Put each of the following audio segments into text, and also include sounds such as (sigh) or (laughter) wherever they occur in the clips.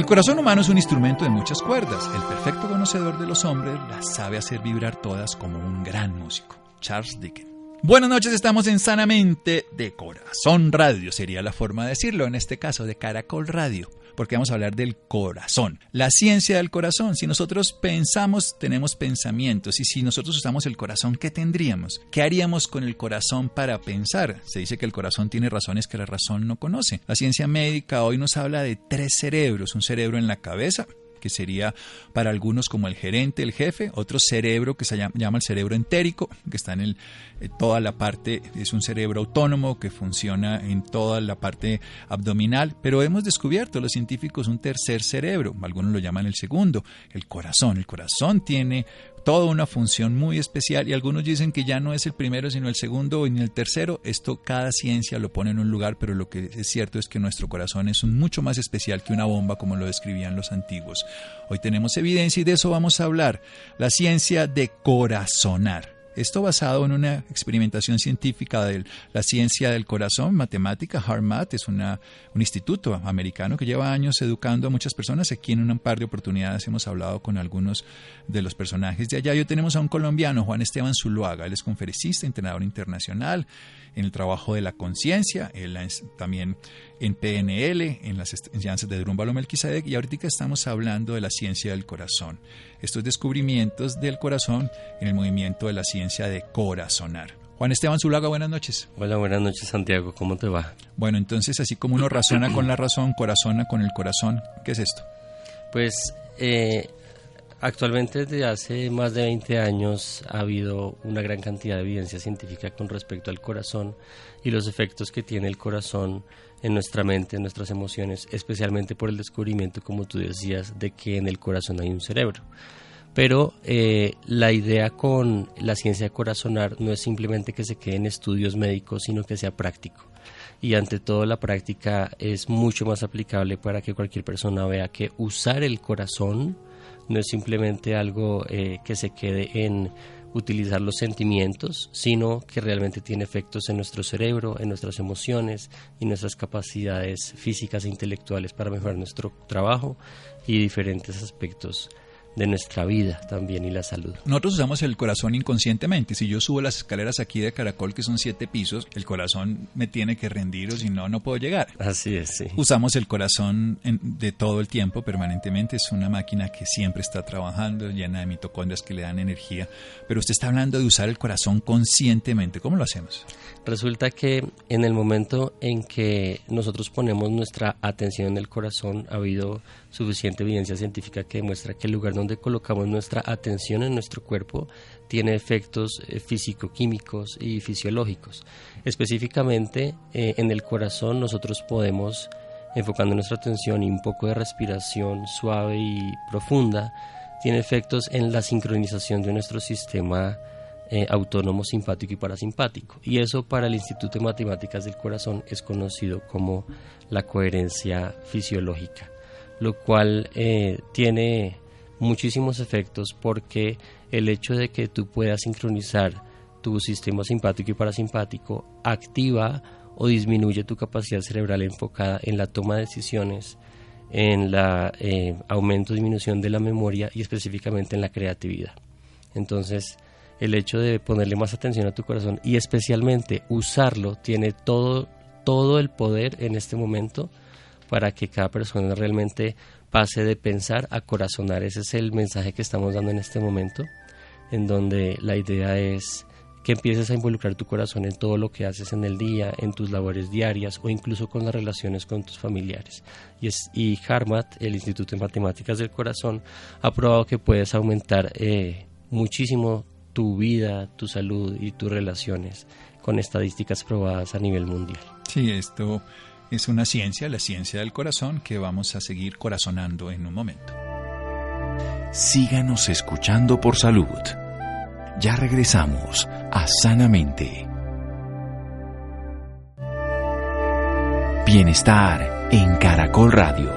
El corazón humano es un instrumento de muchas cuerdas. El perfecto conocedor de los hombres las sabe hacer vibrar todas como un gran músico. Charles Dickens. Buenas noches, estamos en Sanamente de Corazón Radio, sería la forma de decirlo, en este caso de Caracol Radio porque vamos a hablar del corazón, la ciencia del corazón. Si nosotros pensamos, tenemos pensamientos, y si nosotros usamos el corazón, ¿qué tendríamos? ¿Qué haríamos con el corazón para pensar? Se dice que el corazón tiene razones que la razón no conoce. La ciencia médica hoy nos habla de tres cerebros, un cerebro en la cabeza, que sería para algunos como el gerente, el jefe, otro cerebro que se llama, el cerebro entérico, que está en eh, toda la parte, es un cerebro autónomo que funciona en toda la parte abdominal, pero hemos descubierto los científicos un tercer cerebro, algunos lo llaman el segundo, el corazón. El corazón tiene toda una función muy especial y algunos dicen que ya no es el primero sino el segundo ni el tercero. Esto cada ciencia lo pone en un lugar, pero lo que es cierto es que nuestro corazón es mucho más especial que una bomba como lo describían los antiguos. Hoy tenemos evidencia y de eso vamos a hablar. La ciencia de corazonar. Esto basado en una experimentación científica de la ciencia del corazón, matemática, HeartMath, es un instituto americano que lleva años educando a muchas personas. Aquí en un par de oportunidades hemos hablado con algunos de los personajes de allá. Hoy tenemos a un colombiano, Juan Esteban Zuluaga, él es conferencista, entrenador internacional en el trabajo de la conciencia, también en PNL, en las enseñanzas de Drumbalo Melquisedec, y ahorita estamos hablando de la ciencia del corazón. Estos descubrimientos del corazón en el movimiento de la ciencia de corazonar. Juan Esteban Zulaga, buenas noches. Hola, buenas noches Santiago, ¿cómo te va? Bueno, entonces así como uno razona con la razón, corazona con el corazón, ¿qué es esto? Pues eh, Actualmente desde hace más de 20 años ha habido una gran cantidad de evidencia científica con respecto al corazón y los efectos que tiene el corazón en nuestra mente, en nuestras emociones, especialmente por el descubrimiento, como tú decías, de que en el corazón hay un cerebro. Pero eh, la idea con la ciencia de corazonar no es simplemente que se quede en estudios médicos, sino que sea práctico. Y ante todo la práctica es mucho más aplicable para que cualquier persona vea que usar el corazón, no es simplemente algo eh, que se quede en utilizar los sentimientos, sino que realmente tiene efectos en nuestro cerebro, en nuestras emociones y nuestras capacidades físicas e intelectuales para mejorar nuestro trabajo y diferentes aspectos de nuestra vida también y la salud. Nosotros usamos el corazón inconscientemente. Si yo subo las escaleras aquí de Caracol, que son siete pisos, el corazón me tiene que rendir o si no, no puedo llegar. Así es, sí. Usamos el corazón de todo el tiempo, permanentemente. Es una máquina que siempre está trabajando, llena de mitocondrias que le dan energía. Pero usted está hablando de usar el corazón conscientemente. ¿Cómo lo hacemos? Resulta que en el momento en que nosotros ponemos nuestra atención en el corazón, ha habido suficiente evidencia científica que demuestra que el lugar donde colocamos nuestra atención en nuestro cuerpo tiene efectos eh, físico-químicos y fisiológicos. Específicamente eh, en el corazón nosotros podemos, enfocando nuestra atención y un poco de respiración suave y profunda, tiene efectos en la sincronización de nuestro sistema eh, autónomo simpático y parasimpático. Y eso para el Instituto de Matemáticas del Corazón es conocido como la coherencia fisiológica, lo cual eh, tiene muchísimos efectos porque el hecho de que tú puedas sincronizar tu sistema simpático y parasimpático activa o disminuye tu capacidad cerebral enfocada en la toma de decisiones, en la eh, aumento o disminución de la memoria y específicamente en la creatividad. Entonces, el hecho de ponerle más atención a tu corazón y especialmente usarlo tiene todo, todo el poder en este momento para que cada persona realmente pase de pensar a corazonar. Ese es el mensaje que estamos dando en este momento, en donde la idea es que empieces a involucrar tu corazón en todo lo que haces en el día, en tus labores diarias o incluso con las relaciones con tus familiares. Y, es, y Harmat, el Instituto de Matemáticas del Corazón, ha probado que puedes aumentar eh, muchísimo tu vida, tu salud y tus relaciones con estadísticas probadas a nivel mundial. Sí, esto es una ciencia, la ciencia del corazón, que vamos a seguir corazonando en un momento. Síganos escuchando por salud. Ya regresamos a Sanamente. Bienestar en Caracol Radio.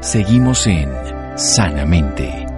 Seguimos en Sanamente.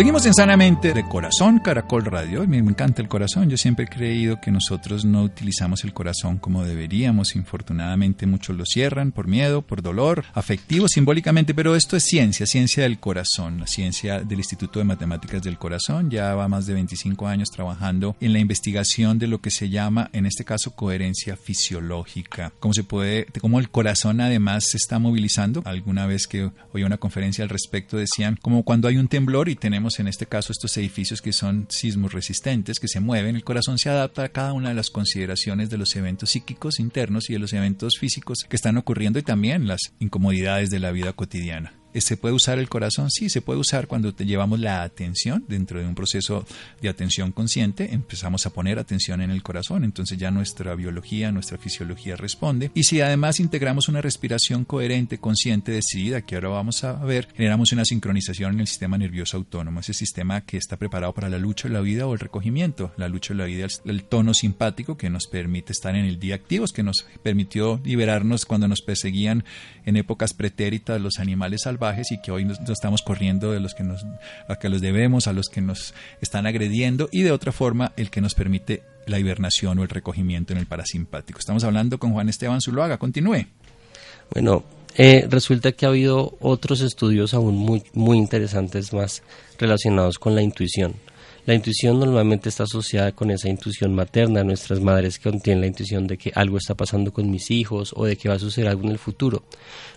Seguimos en Sanamente de Corazón, Caracol Radio. Me encanta el corazón. Yo siempre he creído que nosotros no utilizamos el corazón como deberíamos. Infortunadamente muchos lo cierran por miedo, por dolor, afectivo, simbólicamente, pero esto es ciencia, ciencia del corazón, la ciencia del Instituto de Matemáticas del Corazón. Ya va más de 25 años trabajando en la investigación de lo que se llama, en este caso, coherencia fisiológica. Cómo se puede, cómo el corazón además se está movilizando. Alguna vez que oí una conferencia al respecto decían como cuando hay un temblor y tenemos en este caso estos edificios que son sismos resistentes, que se mueven, el corazón se adapta a cada una de las consideraciones de los eventos psíquicos internos y de los eventos físicos que están ocurriendo y también las incomodidades de la vida cotidiana. ¿Se puede usar el corazón? Sí, se puede usar cuando te llevamos la atención dentro de un proceso de atención consciente, empezamos a poner atención en el corazón, entonces ya nuestra biología, nuestra fisiología responde. Y si además integramos una respiración coherente, consciente, decidida, que ahora vamos a ver, generamos una sincronización en el sistema nervioso autónomo, ese sistema que está preparado para la lucha de la vida o el recogimiento. La lucha de la vida el tono simpático que nos permite estar en el día activos, que nos permitió liberarnos cuando nos perseguían en épocas pretéritas los animales y que hoy nos, estamos corriendo de los que nos a que los debemos, a los que nos están agrediendo y de otra forma el que nos permite la hibernación o el recogimiento en el parasimpático. Estamos hablando con Juan Esteban Zuluaga. Continúe. Bueno, eh, resulta que ha habido otros estudios aún muy, muy interesantes más relacionados con la intuición. La intuición normalmente está asociada con esa intuición materna, nuestras madres que contienen la intuición de que algo está pasando con mis hijos o de que va a suceder algo en el futuro.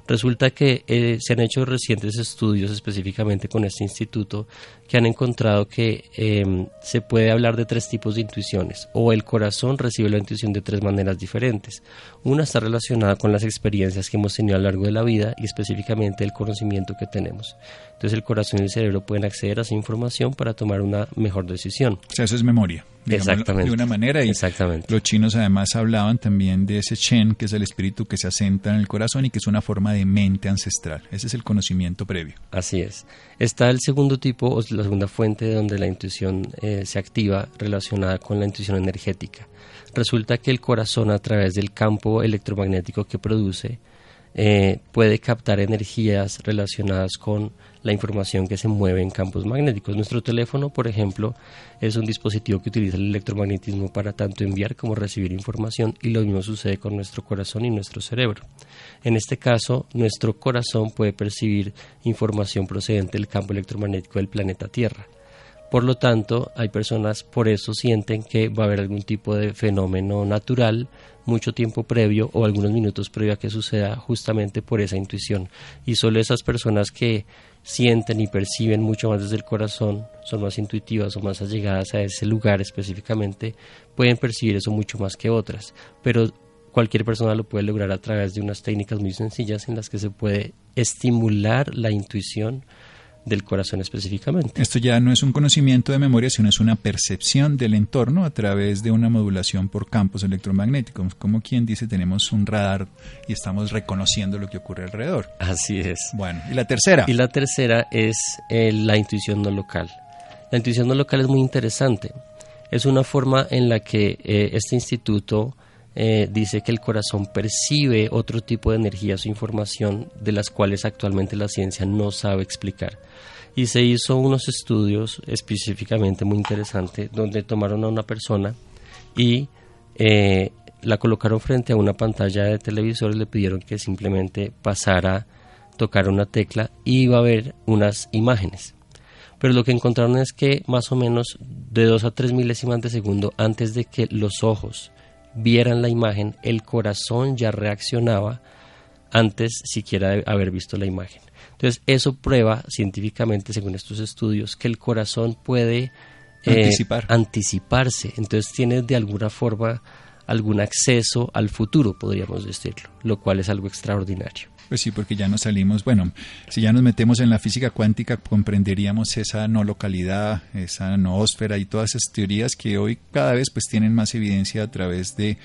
Resulta que eh, se han hecho recientes estudios específicamente con este instituto que han encontrado que em, se puede hablar de tres tipos de intuiciones o el corazón recibe la intuición de tres maneras diferentes. Una está relacionada con las experiencias que hemos tenido a lo largo de la vida y específicamente el conocimiento que tenemos. Entonces el corazón y el cerebro pueden acceder a esa información para tomar una mejor decisión. Eso es memoria. Exactamente. De una manera. Y Exactamente. Los chinos además hablaban también de ese Chen, que es el espíritu que se asenta en el corazón y que es una forma de mente ancestral. Ese es el conocimiento previo. Así es. Está el segundo tipo, o la segunda fuente donde la intuición eh, se activa relacionada con la intuición energética. Resulta que el corazón a través del campo electromagnético que produce eh, puede captar energías relacionadas con la información que se mueve en campos magnéticos. Nuestro teléfono, por ejemplo, es un dispositivo que utiliza el electromagnetismo para tanto enviar como recibir información y lo mismo sucede con nuestro corazón y nuestro cerebro. En este caso, nuestro corazón puede percibir información procedente del campo electromagnético del planeta Tierra. Por lo tanto, hay personas por eso sienten que va a haber algún tipo de fenómeno natural mucho tiempo previo o algunos minutos previo a que suceda justamente por esa intuición. Y solo esas personas que sienten y perciben mucho más desde el corazón, son más intuitivas o más allegadas a ese lugar específicamente, pueden percibir eso mucho más que otras. Pero cualquier persona lo puede lograr a través de unas técnicas muy sencillas en las que se puede estimular la intuición del corazón específicamente. Esto ya no es un conocimiento de memoria, sino es una percepción del entorno a través de una modulación por campos electromagnéticos. Como quien dice, tenemos un radar y estamos reconociendo lo que ocurre alrededor. Así es. Bueno, ¿y la tercera? Y la tercera es eh, la intuición no local. La intuición no local es muy interesante. Es una forma en la que eh, este instituto eh, dice que el corazón percibe otro tipo de energías o información de las cuales actualmente la ciencia no sabe explicar. Y se hizo unos estudios específicamente muy interesantes donde tomaron a una persona y eh, la colocaron frente a una pantalla de televisor y le pidieron que simplemente pasara, tocar una tecla y iba a ver unas imágenes. Pero lo que encontraron es que más o menos de 2 a 3 milésimas de segundo antes de que los ojos vieran la imagen, el corazón ya reaccionaba antes siquiera de haber visto la imagen. Entonces, eso prueba científicamente, según estos estudios, que el corazón puede eh, Anticipar. anticiparse. Entonces, tiene de alguna forma algún acceso al futuro, podríamos decirlo, lo cual es algo extraordinario. Pues sí, porque ya nos salimos, bueno, si ya nos metemos en la física cuántica, comprenderíamos esa no localidad, esa noósfera y todas esas teorías que hoy cada vez pues tienen más evidencia a través de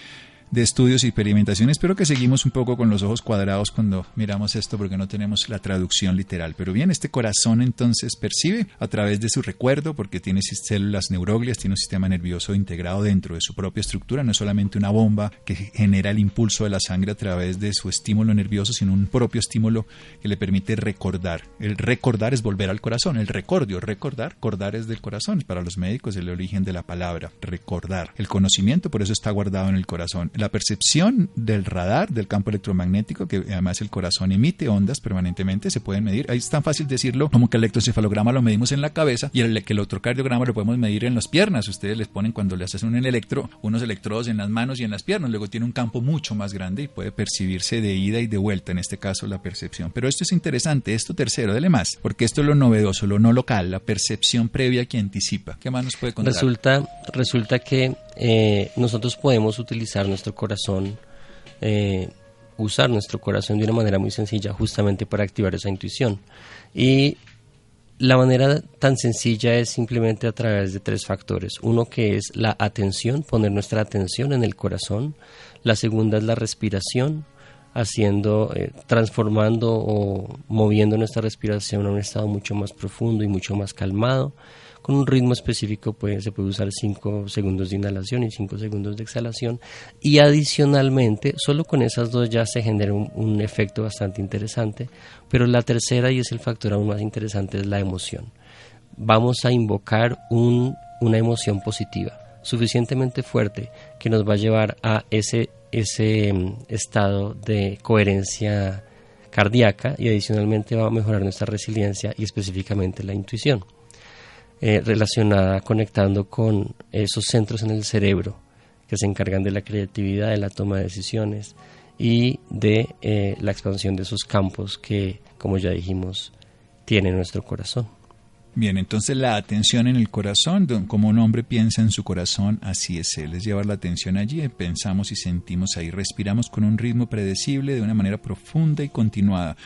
de estudios y experimentaciones, pero que seguimos un poco con los ojos cuadrados cuando miramos esto porque no tenemos la traducción literal. Pero bien, este corazón entonces percibe a través de su recuerdo, porque tiene células neuroglias, tiene un sistema nervioso integrado dentro de su propia estructura, no es solamente una bomba que genera el impulso de la sangre a través de su estímulo nervioso, sino un propio estímulo que le permite recordar. El recordar es volver al corazón, el recordio, recordar, recordar es del corazón. Para los médicos el origen de la palabra, recordar. El conocimiento por eso está guardado en el corazón la percepción del radar, del campo electromagnético, que además el corazón emite ondas permanentemente, se pueden medir. Ahí es tan fácil decirlo como que el electroencefalograma lo medimos en la cabeza y el, que el electrocardiograma lo podemos medir en las piernas. Ustedes les ponen cuando le hacen un electro, unos electrodos en las manos y en las piernas. Luego tiene un campo mucho más grande y puede percibirse de ida y de vuelta, en este caso la percepción. Pero esto es interesante, esto tercero, dele más, porque esto es lo novedoso, lo no local, la percepción previa que anticipa. ¿Qué más nos puede contar? Resulta, resulta que eh, nosotros podemos utilizar nuestro corazón, eh, usar nuestro corazón de una manera muy sencilla justamente para activar esa intuición. Y la manera tan sencilla es simplemente a través de tres factores. Uno que es la atención, poner nuestra atención en el corazón. La segunda es la respiración, haciendo, eh, transformando o moviendo nuestra respiración a un estado mucho más profundo y mucho más calmado. Con un ritmo específico pues, se puede usar 5 segundos de inhalación y 5 segundos de exhalación. Y adicionalmente solo con esas dos ya se genera un, efecto bastante interesante pero la tercera y es el factor aún más interesante es la emoción. Vamos a invocar un, una emoción positiva suficientemente fuerte que nos va a llevar a ese, ese mm, estado de coherencia cardíaca y adicionalmente va a mejorar nuestra resiliencia y específicamente la intuición. Eh, relacionada conectando con esos centros en el cerebro que se encargan de la creatividad, de la toma de decisiones y de eh, la expansión de esos campos que, como ya dijimos, tiene nuestro corazón. Bien, entonces la atención en el corazón, como un hombre piensa en su corazón, así es él, es llevar la atención allí, pensamos y sentimos ahí, respiramos con un ritmo predecible de una manera profunda y continuada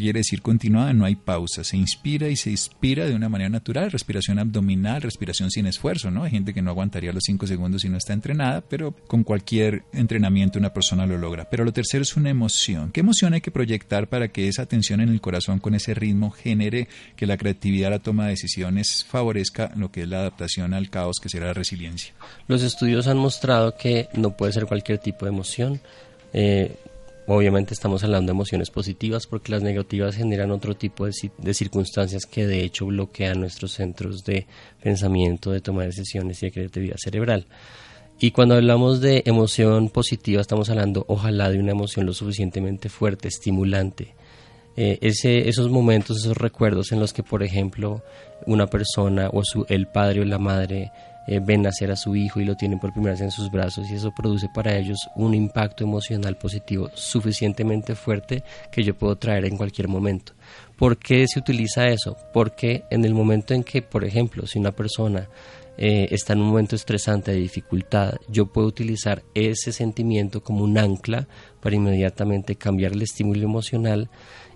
quiere decir continuada, no hay pausa, se inspira y se inspira de una manera natural, respiración abdominal, respiración sin esfuerzo, ¿no? Hay gente que no aguantaría los cinco segundos si no está entrenada, pero con cualquier entrenamiento una persona lo logra. Pero lo tercero es una emoción. ¿Qué emoción hay que proyectar para que esa tensión en el corazón con ese ritmo genere que la creatividad, la toma de decisiones favorezca lo que es la adaptación al caos que será la resiliencia? Los estudios han mostrado que no puede ser cualquier tipo de emoción. Eh, Obviamente estamos hablando de emociones positivas porque las negativas generan otro tipo de, circunstancias que de hecho bloquean nuestros centros de pensamiento, de toma de decisiones y de creatividad cerebral. Y cuando hablamos de emoción positiva estamos hablando ojalá de una emoción lo suficientemente fuerte, estimulante. Eh, ese, esos momentos, esos recuerdos en los que por ejemplo una persona o su, el padre o la madre eh, ven nacer a su hijo y lo tienen por primera vez en sus brazos y eso produce para ellos un impacto emocional positivo suficientemente fuerte que yo puedo traer en cualquier momento. ¿Por qué se utiliza eso? Porque en el momento en que, por ejemplo, si una persona eh, está en un momento estresante de dificultad, yo puedo utilizar ese sentimiento como un ancla para inmediatamente cambiar el estímulo emocional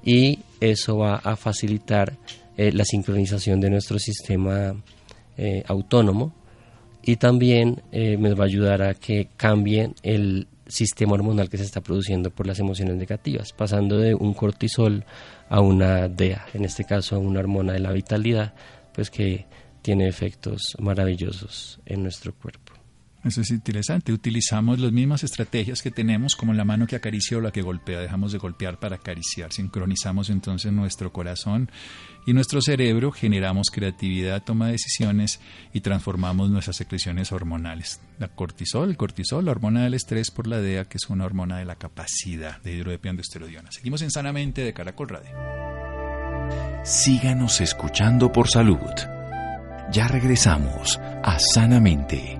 y eso va a facilitar eh, la sincronización de nuestro sistema autónomo y también eh, me va a ayudar a que cambie el sistema hormonal que se está produciendo por las emociones negativas, pasando de un cortisol a una DEA, en este caso a una hormona de la vitalidad, pues que tiene efectos maravillosos en nuestro cuerpo. Eso es interesante. Utilizamos las mismas estrategias que tenemos como la mano que acaricia o la que golpea. Dejamos de golpear para acariciar. Sincronizamos entonces nuestro corazón y nuestro cerebro, generamos creatividad, toma de decisiones y transformamos nuestras secreciones hormonales. La cortisol, el cortisol, la hormona del estrés por la DEA, que es una hormona de la capacidad de hidrodepiandoesterodiona. Seguimos en Sanamente de Caracol Radio. Síganos escuchando por salud. Ya regresamos a Sanamente.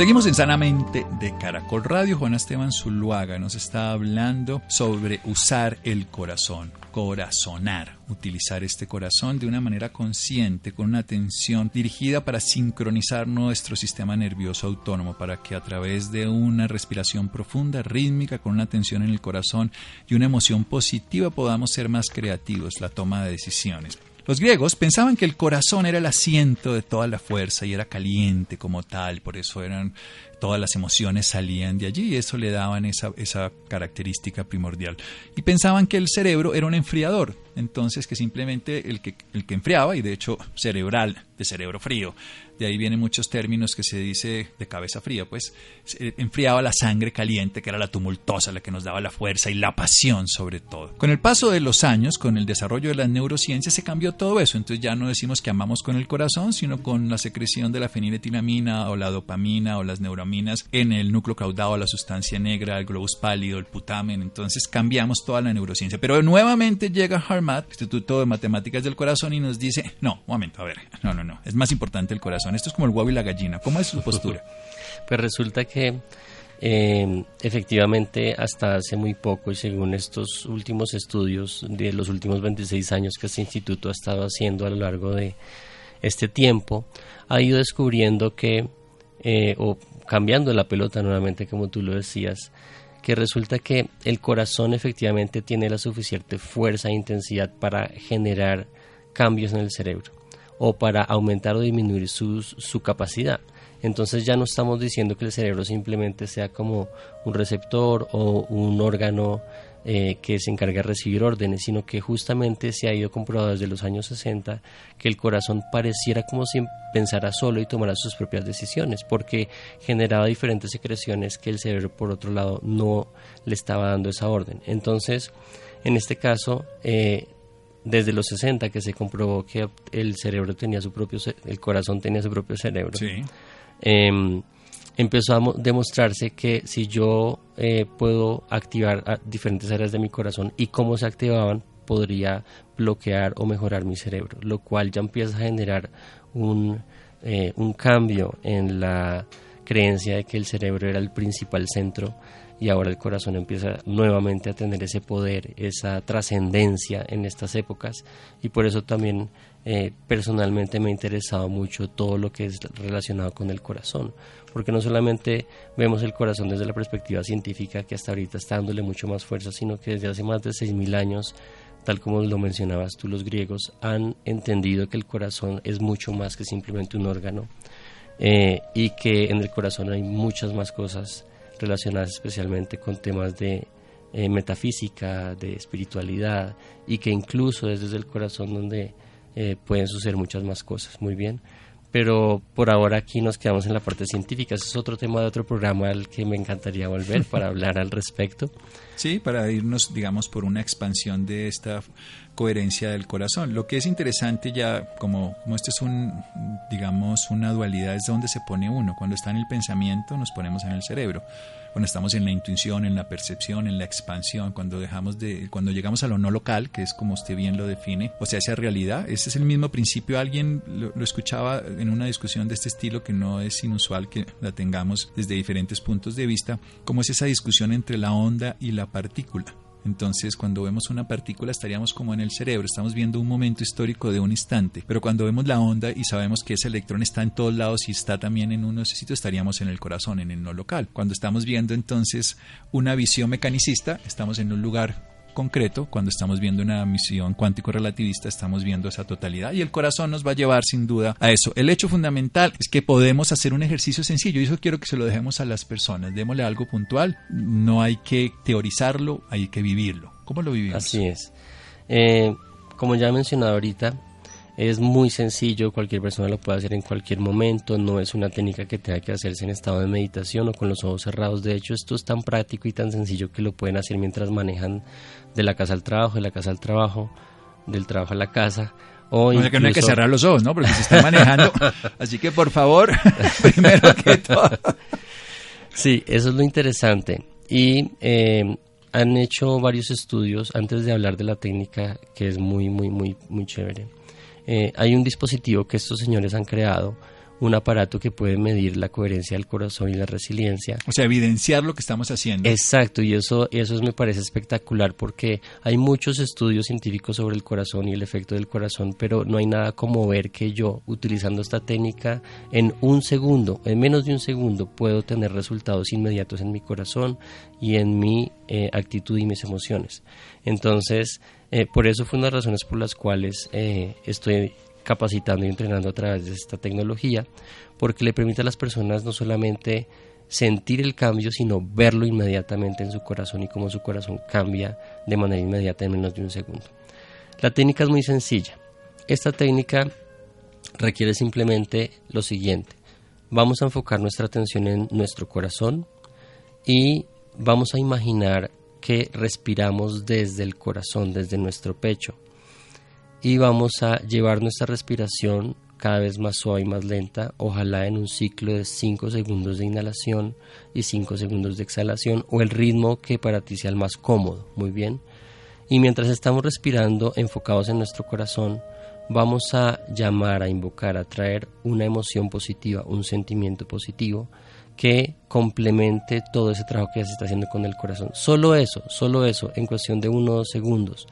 Seguimos en Sanamente de Caracol Radio. Juan Esteban Zuluaga nos está hablando sobre usar el corazón, corazonar, utilizar este corazón de una manera consciente, con una atención dirigida para sincronizar nuestro sistema nervioso autónomo, para que a través de una respiración profunda, rítmica, con una atención en el corazón y una emoción positiva podamos ser más creativos, la toma de decisiones. Los griegos pensaban que el corazón era el asiento de toda la fuerza y era caliente como tal, por eso eran todas las emociones salían de allí y eso le daban esa, esa característica primordial. Y pensaban que el cerebro era un enfriador, entonces que simplemente el que, el que enfriaba, y de hecho cerebral, de cerebro frío, de ahí vienen muchos términos que se dice de cabeza fría, pues enfriaba la sangre caliente, que era la tumultuosa, la que nos daba la fuerza y la pasión sobre todo. Con el paso de los años, con el desarrollo de las neurociencias, se cambió todo eso, entonces ya no decimos que amamos con el corazón, sino con la secreción de la feniletilamina o la dopamina o las neuraminas en el núcleo caudado, la sustancia negra, el globus pálido, el putamen, entonces cambiamos toda la neurociencia. Pero nuevamente llega Harmat, Instituto de Matemáticas del Corazón, y nos dice, no, un momento, a ver, no, no, no, es más importante el corazón esto es como el huevo y la gallina. ¿Cómo es su postura? (laughs) Pues resulta que eh, efectivamente hasta hace muy poco y según estos últimos estudios de los últimos 26 años que este instituto ha estado haciendo a lo largo de este tiempo, ha ido descubriendo que, eh, o cambiando la pelota nuevamente como tú lo decías, que resulta que el corazón efectivamente tiene la suficiente fuerza e intensidad para generar cambios en el cerebro o para aumentar o disminuir su, su capacidad. Entonces ya no estamos diciendo que el cerebro simplemente sea como un receptor o un órgano eh, que se encarga de recibir órdenes, sino que justamente se ha ido comprobado desde los años 60 que el corazón pareciera como si pensara solo y tomara sus propias decisiones, porque generaba diferentes secreciones que el cerebro por otro lado no le estaba dando esa orden. Entonces, en este caso, eh, desde los 60 que se comprobó que el cerebro tenía su propio, el corazón tenía su propio cerebro. Em, empezó a demostrarse que si yo eh, puedo activar diferentes áreas de mi corazón y cómo se activaban, podría bloquear o mejorar mi cerebro, lo cual ya empieza a generar un, eh, un cambio en la creencia de que el cerebro era el principal centro y ahora el corazón empieza nuevamente a tener ese poder, esa trascendencia en estas épocas. Y por eso también eh, personalmente me ha interesado mucho todo lo que es relacionado con el corazón, porque no solamente vemos el corazón desde la perspectiva científica que hasta ahorita está dándole mucho más fuerza, sino que desde hace más de 6.000 años tal como lo mencionabas tú, los griegos han entendido que el corazón es mucho más que simplemente un órgano eh, y que en el corazón hay muchas más cosas relacionadas especialmente con temas de eh, metafísica, de espiritualidad y que incluso es desde el corazón donde eh, pueden suceder muchas más cosas. Muy bien. Pero por ahora aquí nos quedamos en la parte científica. Ese es otro tema de otro programa al que me encantaría volver para (laughs) hablar al respecto. Sí, para irnos, digamos, por una expansión de esta coherencia del corazón. Lo que es interesante ya, como, como esto es un, digamos, una dualidad, es donde se pone uno. Cuando está en el pensamiento, nos ponemos en el cerebro cuando estamos en la intuición, en la percepción, en la expansión, cuando dejamos de, cuando llegamos a lo no local, que es como usted bien lo define, o sea, esa realidad, ese es el mismo principio. Alguien lo, lo escuchaba en una discusión de este estilo que no es inusual que la tengamos desde diferentes puntos de vista, como es esa discusión entre la onda y la partícula. Entonces, cuando vemos una partícula estaríamos como en el cerebro, estamos viendo un momento histórico de un instante, pero cuando vemos la onda y sabemos que ese electrón está en todos lados y está también en unos sitios, estaríamos en el corazón, en el no local. Cuando estamos viendo entonces una visión mecanicista, estamos en un lugar concreto, cuando estamos viendo una misión cuántico-relativista, estamos viendo esa totalidad y el corazón nos va a llevar sin duda a eso. El hecho fundamental es que podemos hacer un ejercicio sencillo y eso quiero que se lo dejemos a las personas. Démosle algo puntual, no hay que teorizarlo, hay que vivirlo. ¿Cómo lo vivimos? Así es. Eh, como ya he mencionado ahorita, es muy sencillo, cualquier persona lo puede hacer en cualquier momento, no es una técnica que tenga que hacerse en estado de meditación o con los ojos cerrados. De hecho, esto es tan práctico y tan sencillo que lo pueden hacer mientras manejan de la casa al trabajo, de la casa al trabajo, del trabajo a la casa. O no, que no hay que cerrar los ojos, ¿no? Porque se está manejando. (laughs) Así que, por favor, (laughs) primero que todo. Sí, eso es lo interesante. Y eh, han hecho varios estudios antes de hablar de la técnica que es muy, muy, muy, muy chévere eh, hay un dispositivo que estos señores han creado, un aparato que puede medir la coherencia del corazón y la resiliencia. O sea, evidenciar lo que estamos haciendo. Exacto, y eso, eso me parece espectacular porque hay muchos estudios científicos sobre el corazón y el efecto del corazón, pero no hay nada como ver que yo, utilizando esta técnica, en un segundo, en menos de un segundo, puedo tener resultados inmediatos en mi corazón y en mi eh, actitud y mis emociones. Entonces, eh, por eso fue una de las razones por las cuales eh, estoy capacitando y entrenando a través de esta tecnología, porque le permite a las personas no solamente sentir el cambio, sino verlo inmediatamente en su corazón y cómo su corazón cambia de manera inmediata en menos de un segundo. La técnica es muy sencilla. Esta técnica requiere simplemente lo siguiente. Vamos a enfocar nuestra atención en nuestro corazón y vamos a imaginar respiramos desde el corazón, desde nuestro pecho y vamos a llevar nuestra respiración cada vez más suave y más lenta, ojalá en un ciclo de 5 segundos de inhalación y 5 segundos de exhalación o el ritmo que para ti sea el más cómodo, muy bien. Y mientras estamos respirando enfocados en nuestro corazón, vamos a llamar, a invocar, a traer una emoción positiva, un sentimiento positivo que complemente todo ese trabajo que ya se está haciendo con el corazón. Solo eso, solo eso, en cuestión de uno o dos segundos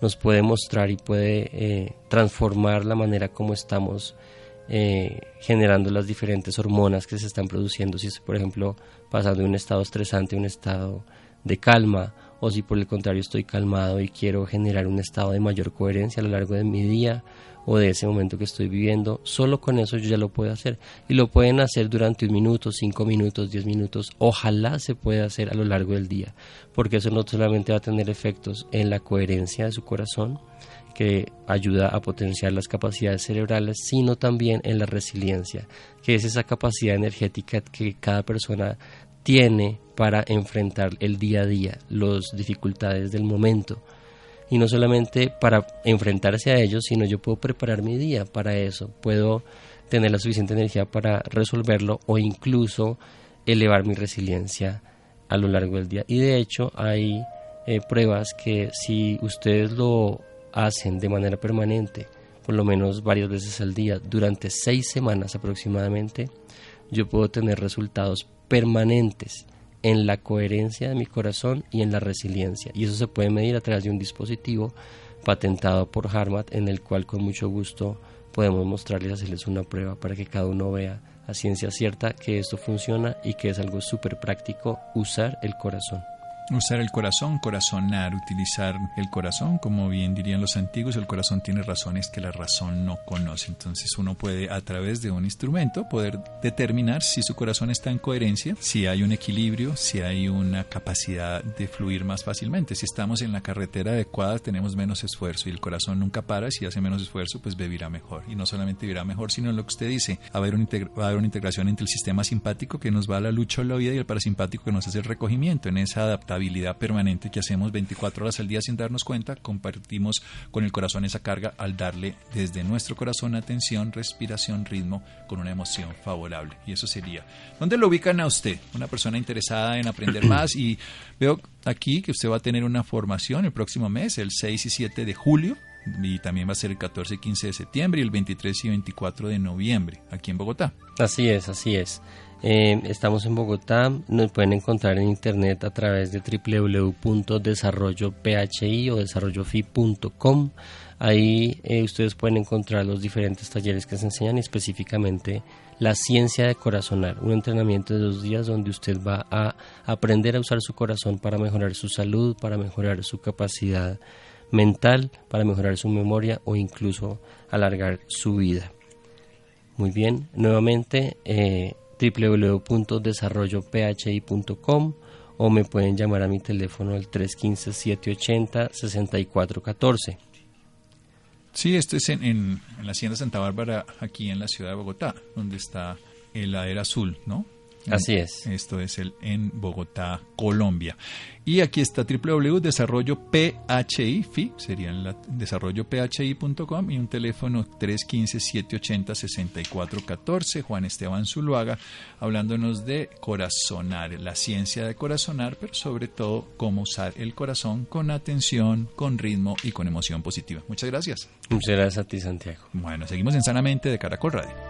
nos puede mostrar y puede eh, transformar la manera como estamos eh, generando las diferentes hormonas que se están produciendo, si es por ejemplo pasando de un estado estresante a un estado de calma, o si por el contrario estoy calmado y quiero generar un estado de mayor coherencia a lo largo de mi día o de ese momento que estoy viviendo, solo con eso yo ya lo puedo hacer. Y lo pueden hacer durante un minuto, cinco minutos, diez minutos. Ojalá se pueda hacer a lo largo del día, porque eso no solamente va a tener efectos en la coherencia de su corazón, que ayuda a potenciar las capacidades cerebrales, sino también en la resiliencia, que es esa capacidad energética que cada persona tiene para enfrentar el día a día, las dificultades del momento y no solamente para enfrentarse a ellos, sino yo puedo preparar mi día para eso, puedo tener la suficiente energía para resolverlo o incluso elevar mi resiliencia a lo largo del día. Y de hecho hay eh, pruebas que si ustedes lo hacen de manera permanente, por lo menos varias veces al día, durante seis semanas aproximadamente, yo puedo tener resultados permanentes en la coherencia de mi corazón y en la resiliencia. Y eso se puede medir a través de un dispositivo patentado por Harmat en el cual con mucho gusto podemos mostrarles, hacerles una prueba para que cada uno vea a ciencia cierta que esto funciona y que es algo súper práctico usar el corazón. Usar el corazón, corazonar, utilizar el corazón, como bien dirían los antiguos, el corazón tiene razones que la razón no conoce. Entonces uno puede a través de un instrumento poder determinar si su corazón está en coherencia, si hay un equilibrio, si hay una capacidad de fluir más fácilmente. Si estamos en la carretera adecuada tenemos menos esfuerzo y el corazón nunca para, si hace menos esfuerzo pues vivirá mejor. Y no solamente vivirá mejor, sino en lo que usted dice, va a haber, una integración entre el sistema simpático que nos va a la lucha o la vida y el parasimpático que nos hace el recogimiento en esa adaptación permanente que hacemos 24 horas al día sin darnos cuenta, compartimos con el corazón esa carga al darle desde nuestro corazón atención, respiración, ritmo, con una emoción favorable. Y eso sería. ¿Dónde lo ubican a usted? Una persona interesada en aprender (clears throat) más y veo aquí que usted va a tener una formación el próximo mes, el 6 y 7 de julio, y también va a ser el 14 y 15 de septiembre y el 23 y 24 de noviembre aquí en Bogotá. Así es, así es. Eh, estamos en Bogotá, nos pueden encontrar en internet a través de www.desarrollophi o desarrollofi.com. Ahí eh, ustedes pueden encontrar los diferentes talleres que se enseñan específicamente la ciencia de corazonar, un entrenamiento de dos días donde usted va a aprender a usar su corazón para mejorar su salud, para mejorar su capacidad mental, para mejorar su memoria o incluso alargar su vida. Muy bien, nuevamente eh, www.desarrollophi.com o me pueden llamar a mi teléfono al 315-780-6414. Sí, esto es en, en, la Hacienda Santa Bárbara, aquí en la ciudad de Bogotá, donde está el Aera Azul, ¿no? Así es. Esto es el en Bogotá, Colombia. Y aquí está www.desarrollophi, sería el desarrollophi.com y un teléfono 315-780-6414. Juan Esteban Zuluaga hablándonos de corazonar, la ciencia de corazonar, pero sobre todo cómo usar el corazón con atención, con ritmo y con emoción positiva. Muchas gracias. Muchas gracias a ti, Santiago. Bueno, seguimos en Sanamente de Caracol Radio.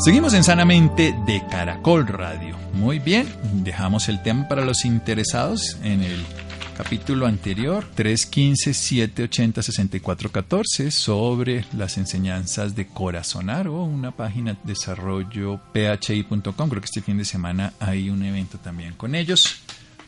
Seguimos en Sanamente de Caracol Radio. Muy bien, dejamos el tema para los interesados en el capítulo anterior, 315-780-6414, sobre las enseñanzas de Corazonar o una página de desarrollo phi.com. Creo que este fin de semana hay un evento también con ellos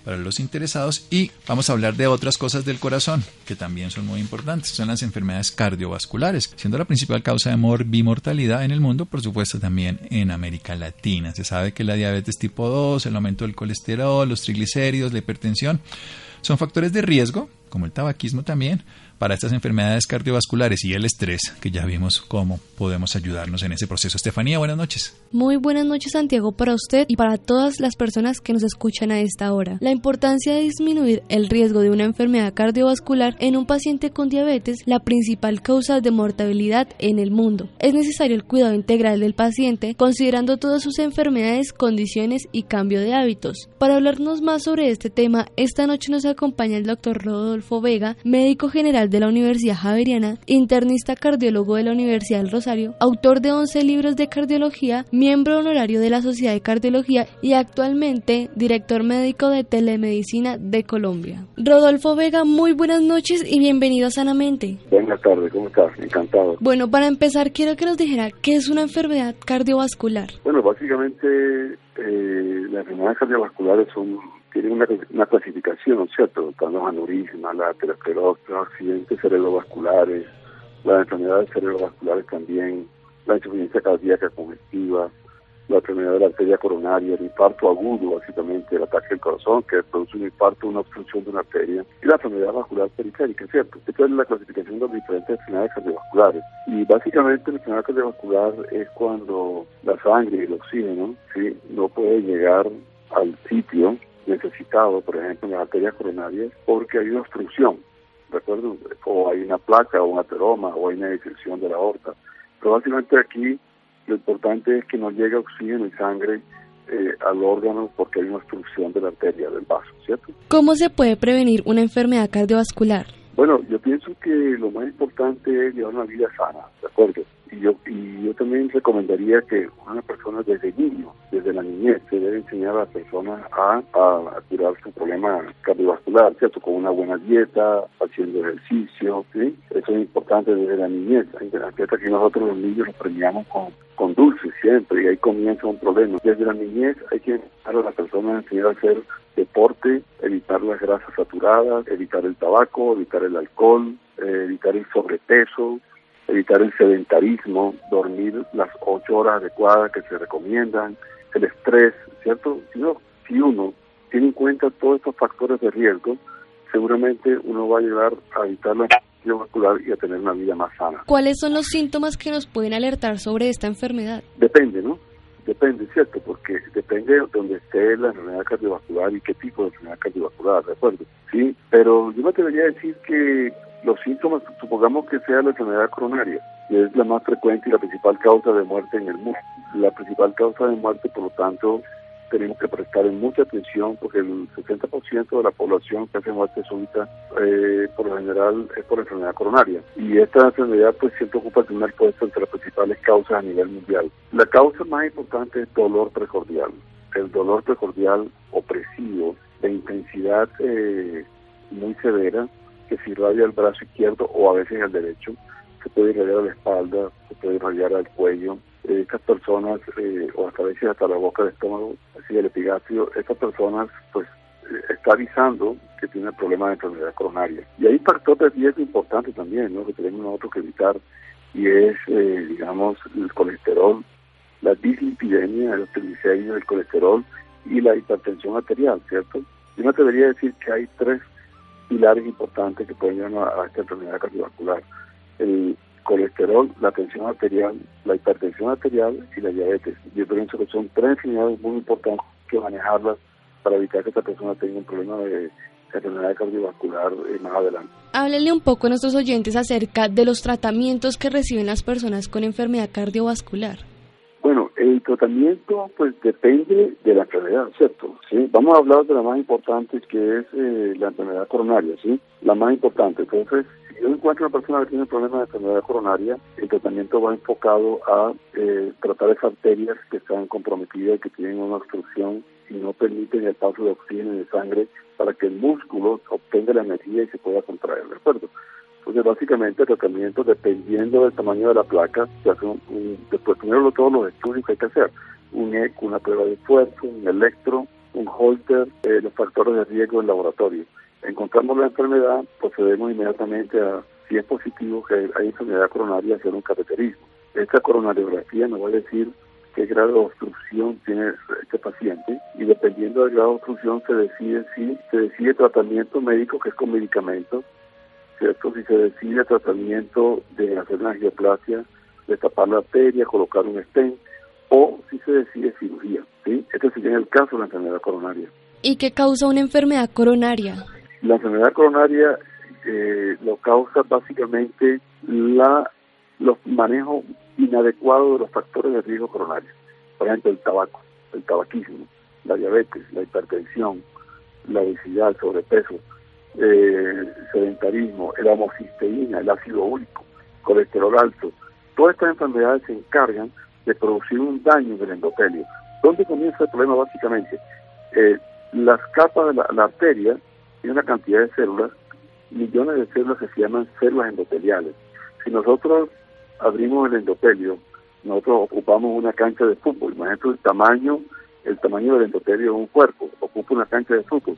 para los interesados y vamos a hablar de otras cosas del corazón que también son muy importantes. Son las enfermedades cardiovasculares, siendo la principal causa de morbimortalidad en el mundo, por supuesto también en América Latina. Se sabe que la diabetes tipo 2, el aumento del colesterol, los triglicéridos, la hipertensión son factores de riesgo, como el tabaquismo también, para estas enfermedades cardiovasculares y el estrés, que ya vimos cómo podemos ayudarnos en ese proceso. Estefanía, buenas noches. Muy buenas noches, Santiago, para usted y para todas las personas que nos escuchan a esta hora. La importancia de disminuir el riesgo de una enfermedad cardiovascular en un paciente con diabetes, la principal causa de mortalidad en el mundo. Es necesario el cuidado integral del paciente, considerando todas sus enfermedades, condiciones y cambio de hábitos. Para hablarnos más sobre este tema, esta noche nos acompaña el doctor Rodolfo Vega, médico general de la Universidad Javeriana, internista cardiólogo de la Universidad del Rosario, autor de 11 libros de cardiología, miembro honorario de la Sociedad de Cardiología y actualmente director médico de telemedicina de Colombia. Rodolfo Vega, muy buenas noches y bienvenido a Sanamente. Buenas tardes, ¿cómo estás? Encantado. Bueno, para empezar quiero que nos dijera qué es una enfermedad cardiovascular. Bueno, básicamente eh, las enfermedades cardiovasculares son tienen una, una clasificación, ¿cierto? Están los aneurismas, la aterosclerosis, los accidentes cerebrovasculares, las enfermedades cerebrovasculares también, la insuficiencia cardíaca congestiva, la enfermedad de la arteria coronaria, el infarto agudo, básicamente el ataque del corazón, que produce un infarto, una obstrucción de una arteria, y la enfermedad vascular periférica, ¿cierto? Esta es la clasificación de las diferentes enfermedades cardiovasculares. Y básicamente la enfermedad cardiovascular es cuando la sangre y el oxígeno ¿sí? no puede llegar al sitio necesitado, por ejemplo, en las arterias coronarias, porque hay una obstrucción, ¿de acuerdo? O hay una placa, o un ateroma, o hay una disección de la aorta. Pero básicamente aquí lo importante es que no llegue oxígeno y sangre eh, al órgano porque hay una obstrucción de la arteria del vaso, ¿cierto? ¿Cómo se puede prevenir una enfermedad cardiovascular? Bueno, yo pienso que lo más importante es llevar una vida sana, ¿de acuerdo? Y yo, y yo también recomendaría que una persona desde niño, desde la niñez, se debe enseñar a la persona a, a, curar su problema cardiovascular, ¿cierto? Con una buena dieta, haciendo ejercicio, ¿sí? Eso es importante desde la niñez. Fíjate que nosotros los niños nos premiamos con, con dulces siempre y ahí comienza un problema. Desde la niñez hay que enseñar a la persona a enseñar a hacer deporte, evitar las grasas saturadas, evitar el tabaco, evitar el alcohol, eh, evitar el sobrepeso, evitar el sedentarismo, dormir las ocho horas adecuadas que se recomiendan, el estrés, ¿cierto? Si, no, si uno tiene en cuenta todos estos factores de riesgo, seguramente uno va a llegar a evitar la infección vascular y a tener una vida más sana. ¿Cuáles son los síntomas que nos pueden alertar sobre esta enfermedad? Depende, ¿no? Depende, ¿cierto? Porque depende de donde esté la enfermedad cardiovascular y qué tipo de enfermedad cardiovascular, ¿de acuerdo? Sí, pero yo me atrevería a decir que los síntomas, supongamos que sea la enfermedad coronaria, que es la más frecuente y la principal causa de muerte en el mundo. La principal causa de muerte, por lo tanto, tenemos que prestar mucha atención porque el 60% de la población que hace muerte súbita, eh, por lo general, es por enfermedad coronaria. Y esta enfermedad, pues, siempre ocupa el primer puesto entre las principales causas a nivel mundial. La causa más importante es dolor precordial. El dolor precordial opresivo, de intensidad eh, muy severa, que se irradia el brazo izquierdo o a veces el derecho, se puede irradiar a la espalda, se puede irradiar al cuello. estas personas, eh, o hasta a veces hasta la boca del estómago, así el epigastrio, estas personas pues eh, está avisando que tiene problemas de enfermedad coronaria. Y hay factores de riesgo importantes también, ¿no? que tenemos nosotros que evitar, y es, eh, digamos, el colesterol, la dislipidemia, los triglicéridos, el colesterol y la hipertensión arterial, ¿cierto? Yo me atrevería a decir que hay tres pilares importantes que pueden llevar a esta enfermedad cardiovascular. El, colesterol, la tensión arterial, la hipertensión arterial y la diabetes. Yo pienso que son tres enfermedades muy importantes que manejarlas para evitar que esta persona tenga un problema de enfermedad cardiovascular eh, más adelante. Háblele un poco a nuestros oyentes acerca de los tratamientos que reciben las personas con enfermedad cardiovascular. Tratamiento pues depende de la enfermedad, ¿cierto? ¿Sí? Vamos a hablar de la más importante que es eh, la enfermedad coronaria, ¿sí? La más importante. Entonces, si yo encuentro una persona que tiene problemas de enfermedad coronaria, el tratamiento va enfocado a eh, tratar esas arterias que están comprometidas, que tienen una obstrucción y no permiten el paso de oxígeno de sangre para que el músculo obtenga la energía y se pueda contraer, ¿de acuerdo? Entonces, básicamente, el tratamiento, dependiendo del tamaño de la placa, se hace un, después primero todos los estudios que hay que hacer, un eco, una prueba de esfuerzo, un electro, un holter, eh, los factores de riesgo del laboratorio. Encontramos la enfermedad, procedemos inmediatamente a, si es positivo que hay enfermedad coronaria, hacer un cateterismo. Esta coronariografía nos va a decir qué grado de obstrucción tiene este paciente y dependiendo del grado de obstrucción se decide si se decide tratamiento médico que es con medicamentos, ¿cierto? Si se decide tratamiento de hacer una angioplasia, de tapar la arteria, colocar un stent o si se decide cirugía, ¿sí? Este sería el caso de la enfermedad coronaria. ¿Y qué causa una enfermedad coronaria? La enfermedad coronaria eh, lo causa básicamente la los manejos inadecuados de los factores de riesgo coronario. Por ejemplo, el tabaco, el tabaquismo, la diabetes, la hipertensión, la obesidad, el sobrepeso, eh, sedentarismo, el homocisteína, el ácido úrico, colesterol alto. Todas estas enfermedades se encargan de producir un daño del endotelio. ¿Dónde comienza el problema básicamente? Eh, las capas de la, la arteria tienen una cantidad de células, millones de células que se llaman células endoteliales. Si nosotros abrimos el endotelio, nosotros ocupamos una cancha de fútbol. Imagínate el tamaño, el tamaño del endotelio de un cuerpo, ocupa una cancha de fútbol.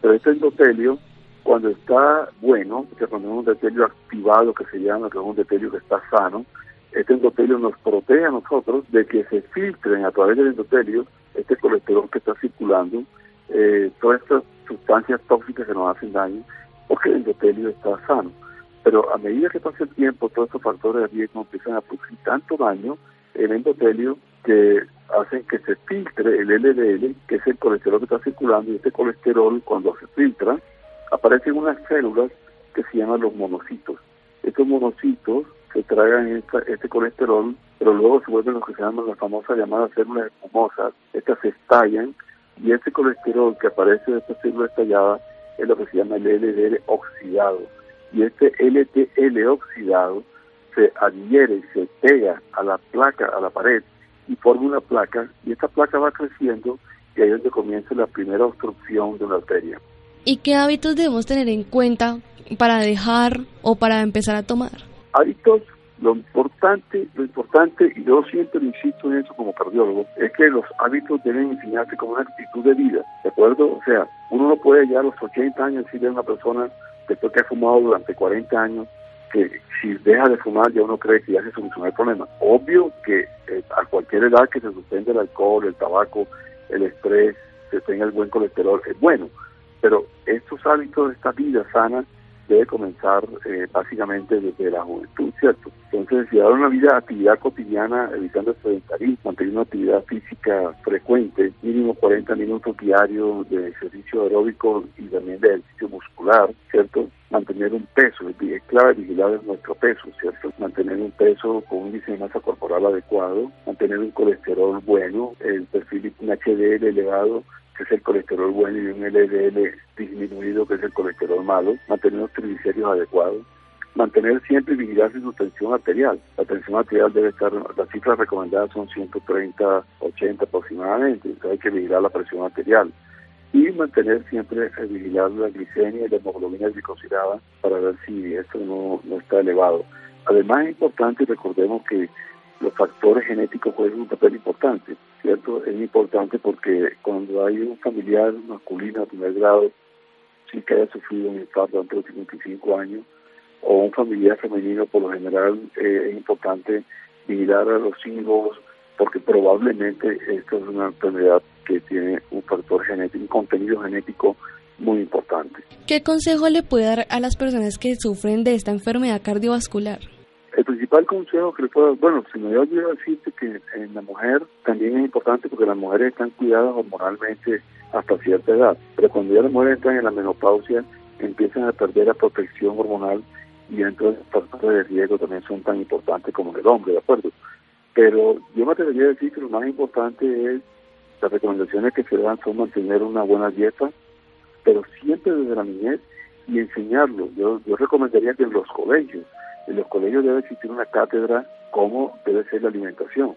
Pero este endotelio, cuando está bueno, que cuando es un endotelio activado, que se llama, que es un endotelio que está sano, este endotelio nos protege a nosotros de que se filtren a través del endotelio este colesterol que está circulando, eh, todas estas sustancias tóxicas que nos hacen daño, porque el endotelio está sano. Pero a medida que pasa el tiempo, todos estos factores de riesgo empiezan a producir tanto daño en el endotelio que hacen que se filtre el LDL, que es el colesterol que está circulando, y este colesterol cuando se filtra, aparecen unas células que se llaman los monocitos. Estos monocitos se tragan este colesterol, pero luego se vuelven lo que se llaman las famosas llamadas células espumosas, estas se estallan, y este colesterol que aparece de esta célula estallada es lo que se llama el LDL oxidado y este LTL oxidado se adhiere, se pega a la placa, a la pared y forma una placa y esta placa va creciendo y ahí es donde comienza la primera obstrucción de una arteria. ¿Y qué hábitos debemos tener en cuenta para dejar o para empezar a tomar? Hábitos, lo importante, lo importante, y yo siempre insisto en eso como cardiólogo, es que los hábitos deben enseñarse como una actitud de vida, ¿de acuerdo? O sea, uno no puede ya a los 80 años decirle a una persona, después que ha fumado durante 40 años, que si deja de fumar ya uno cree que ya se solucionó el problema. Obvio que eh, a cualquier edad que se suspende el alcohol, el tabaco, el estrés, se tenga el buen colesterol, es bueno, pero estos hábitos esta vida sana debe comenzar eh, básicamente desde la juventud, ¿cierto? Entonces, dar una vida actividad cotidiana, evitando el sedentarismo, mantener una actividad física frecuente, mínimo 40 minutos diarios de ejercicio aeróbico y también de ejercicio muscular, ¿cierto? Mantener un peso, es clave vigilar nuestro peso, ¿cierto? Mantener un peso con un índice de masa corporal adecuado, mantener un colesterol bueno, el perfil un HDL elevado, que es el colesterol bueno, y un LDL disminuido, que es el colesterol malo, mantener los triglicéridos adecuados, mantener siempre y vigilarse su tensión arterial. La tensión arterial debe estar, las cifras recomendadas son 130, 80 aproximadamente, entonces hay que vigilar la presión arterial. Y mantener siempre, eh, vigilar la glicemia y la hemoglobina glicosilada para ver si esto no, no está elevado. Además es importante, recordemos que los factores genéticos juegan un papel importante, ¿cierto? Es importante porque cuando hay un familiar masculino de primer grado, sí que haya sufrido un infarto antes de los 55 años, o un familiar femenino, por lo general eh, es importante vigilar a los hijos, porque probablemente esto es una enfermedad que tiene un factor genético, un contenido genético muy importante. ¿Qué consejo le puede dar a las personas que sufren de esta enfermedad cardiovascular? El principal consejo que le puedo, bueno, si me dio olvidado decirte que en la mujer también es importante porque las mujeres están cuidadas hormonalmente hasta cierta edad, pero cuando ya las mujeres están en la menopausia empiezan a perder la protección hormonal y entonces los factores de riesgo también son tan importantes como el hombre, ¿de acuerdo? Pero yo me atrevería a decir que lo más importante es las recomendaciones que se dan son mantener una buena dieta, pero siempre desde la niñez y enseñarlo. Yo, yo recomendaría que en los colegios, en los colegios debe existir una cátedra cómo debe ser la alimentación.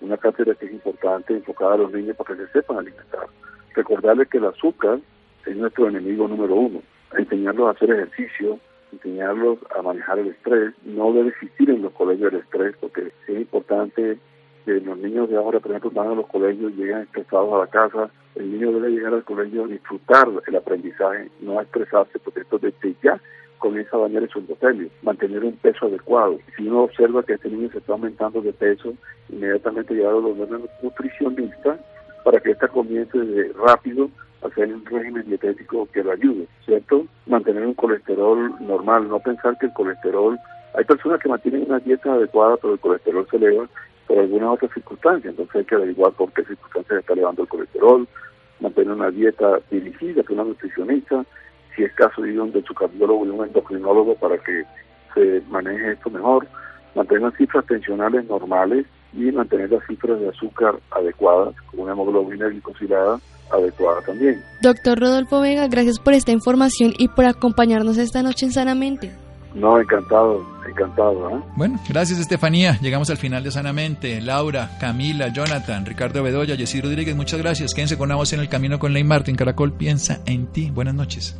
Una cátedra que es importante, enfocada a los niños para que se sepan alimentar. Recordarles que el azúcar es nuestro enemigo número uno. Enseñarlos a hacer ejercicio, enseñarlos a manejar el estrés. No debe existir en los colegios el estrés porque es importante que los niños de ahora, por ejemplo, van a los colegios, llegan estresados a la casa. El niño debe llegar al colegio a disfrutar el aprendizaje, no estresarse porque esto desde ya comienza a dañar su endotelio, mantener un peso adecuado. Si uno observa que este niño se está aumentando de peso, inmediatamente llevarlo a los nutricionista para que ésta comience de rápido hacer un régimen dietético que lo ayude, ¿cierto? Mantener un colesterol normal, no pensar que el colesterol, hay personas que mantienen una dieta adecuada, pero el colesterol se eleva por alguna otra circunstancia, entonces hay que averiguar por qué circunstancias está elevando el colesterol, mantener una dieta dirigida por una nutricionista, si es caso de un de su cardiólogo y un endocrinólogo para que se maneje esto mejor, mantener cifras tensionales normales y mantener las cifras de azúcar adecuadas, con una hemoglobina glicosilada adecuada también. Doctor Rodolfo Vega, gracias por esta información y por acompañarnos esta noche en Sanamente. No, encantado, encantado. ¿eh? Bueno, gracias Estefanía. Llegamos al final de Sanamente. Laura, Camila, Jonathan, Ricardo Bedoya, Jessy Rodríguez, muchas gracias. Quédense con una voz en el camino con Ley Martin. Caracol piensa en ti. Buenas noches.